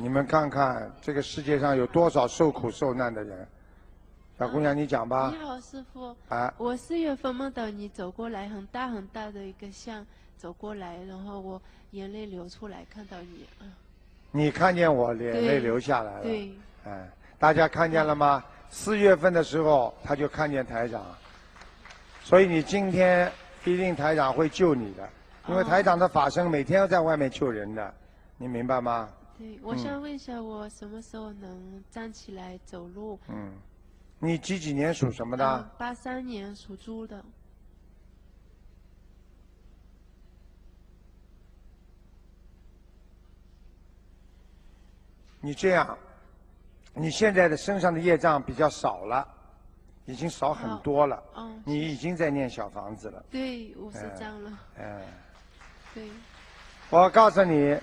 你们看看这个世界上有多少受苦受难的人？小姑娘，你讲吧你。好，师傅。啊，我四月份梦到你走过来，很大很大的一个像走过来，然后我眼泪流出来，看到你。嗯，你看见我眼泪流下来了。对，哎，大家看见了吗？四月份的时候，他就看见台长，所以你今天一定台长会救你的，因为哦台长的法身每天要在外面救人的，你明白吗？对，我嗯想问一下，我什么时候能站起来走路？嗯，你几几年属什么的？嗯八三年属猪的。你这样，你现在的身上的业障比较少了，已经少很多了。哦，你已经在念小房子了，对，五十哎张了。嗯。对，我告诉你，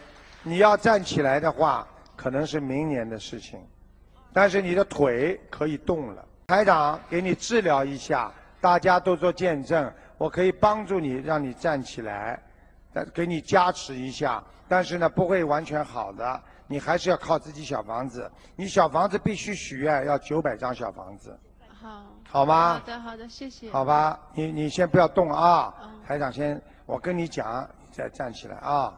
你要站起来的话，可能是明年的事情，但是你的腿可以动了。台长给你治疗一下，大家都做见证，我可以帮助你，让你站起来，但给你加持一下。但是呢，不会完全好的，你还是要靠自己小房子。你小房子必须许愿，要九百张小房子，好。好吗好？的，好的，谢谢。好吧，你你先不要动啊嗯，台长先，我跟你讲，你再站起来啊。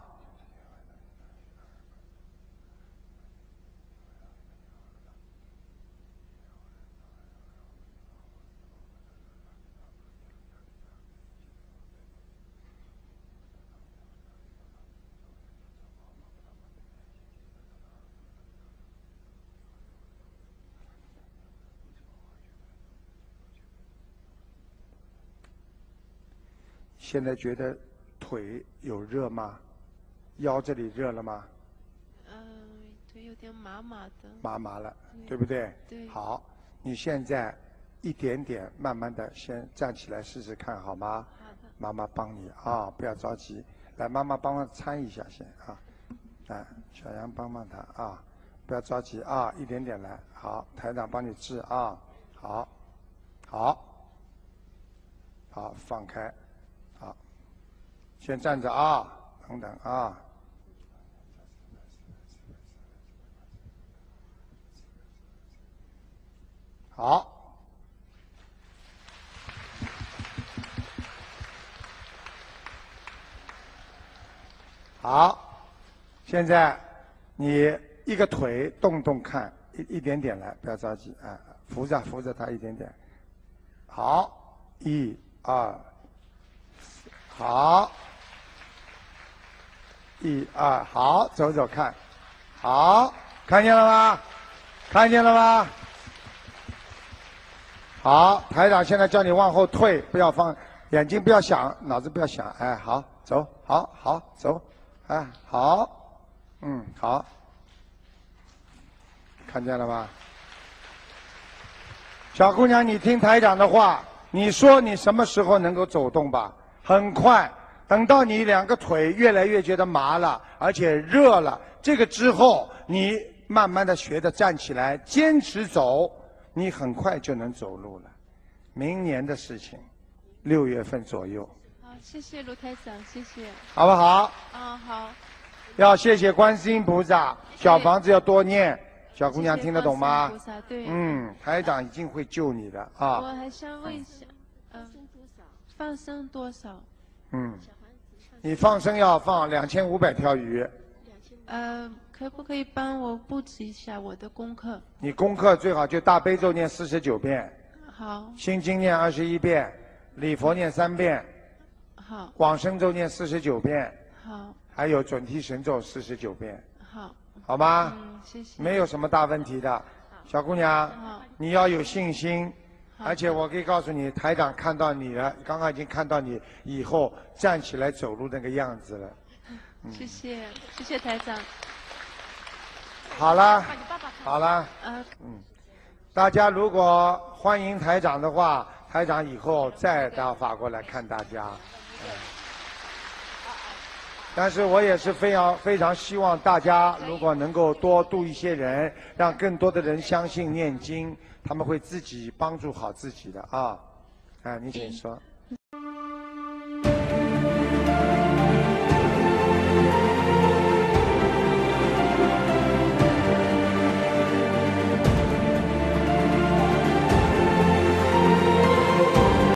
现在觉得腿有热吗？腰这里热了吗？嗯，腿有点麻麻的。麻麻了，对对不对？对好，你现在一点点慢慢的先站起来试试看，好吗？好的。妈妈帮你啊，不要着急。来，妈妈帮忙搀一下先啊。来，小杨帮帮他啊，不要着急啊，一点点来。好，台长帮你治啊。好，好，好，放开。先站着啊，等等啊。好。好，现在你一个腿动动看，一一点点来，不要着急啊，扶着扶着它一点点。好，一二，好，一二，好，走走看，好，看见了吗？看见了吗？好，台长现在叫你往后退，不要放，眼睛不要想，脑子不要想，哎，好，走，好，好，走，哎，好，嗯，好，看见了吧？小姑娘，你听台长的话，你说你什么时候能够走动吧？很快，等到你两个腿越来越觉得麻了，而且热了，这个之后，你慢慢的学着站起来，坚持走，你很快就能走路了。明年的事情，六月份左右，好，谢谢卢台长，谢谢。好不好？嗯，好。要谢谢观世音菩萨，小房子要多念。小姑娘听得懂吗。嗯，台长一定会救你的啊我啊。还想问一下，嗯，放生多少？嗯，你放生要放两千五百条鱼，呃，可不可以帮我布置一下我的功课？你功课最好就大悲咒念四十九遍，好，心经念二十一遍，礼佛念三遍，好，往生咒念四十九遍，好，还有准提神咒四十九遍，好。好吗？嗯，谢谢。没有什么大问题的，小姑娘，你要有信心。好。而且我可以告诉你，台长看到你了，刚刚已经看到你以后站起来走路那个样子了。谢谢，谢谢台长。好了，好了，嗯，大家如果欢迎台长的话，台长以后再到法国来看大家。嗯但是我也是非常非常希望大家如果能够多度一些人，让更多的人相信念经，他们会自己帮助好自己的啊。啊，你请说。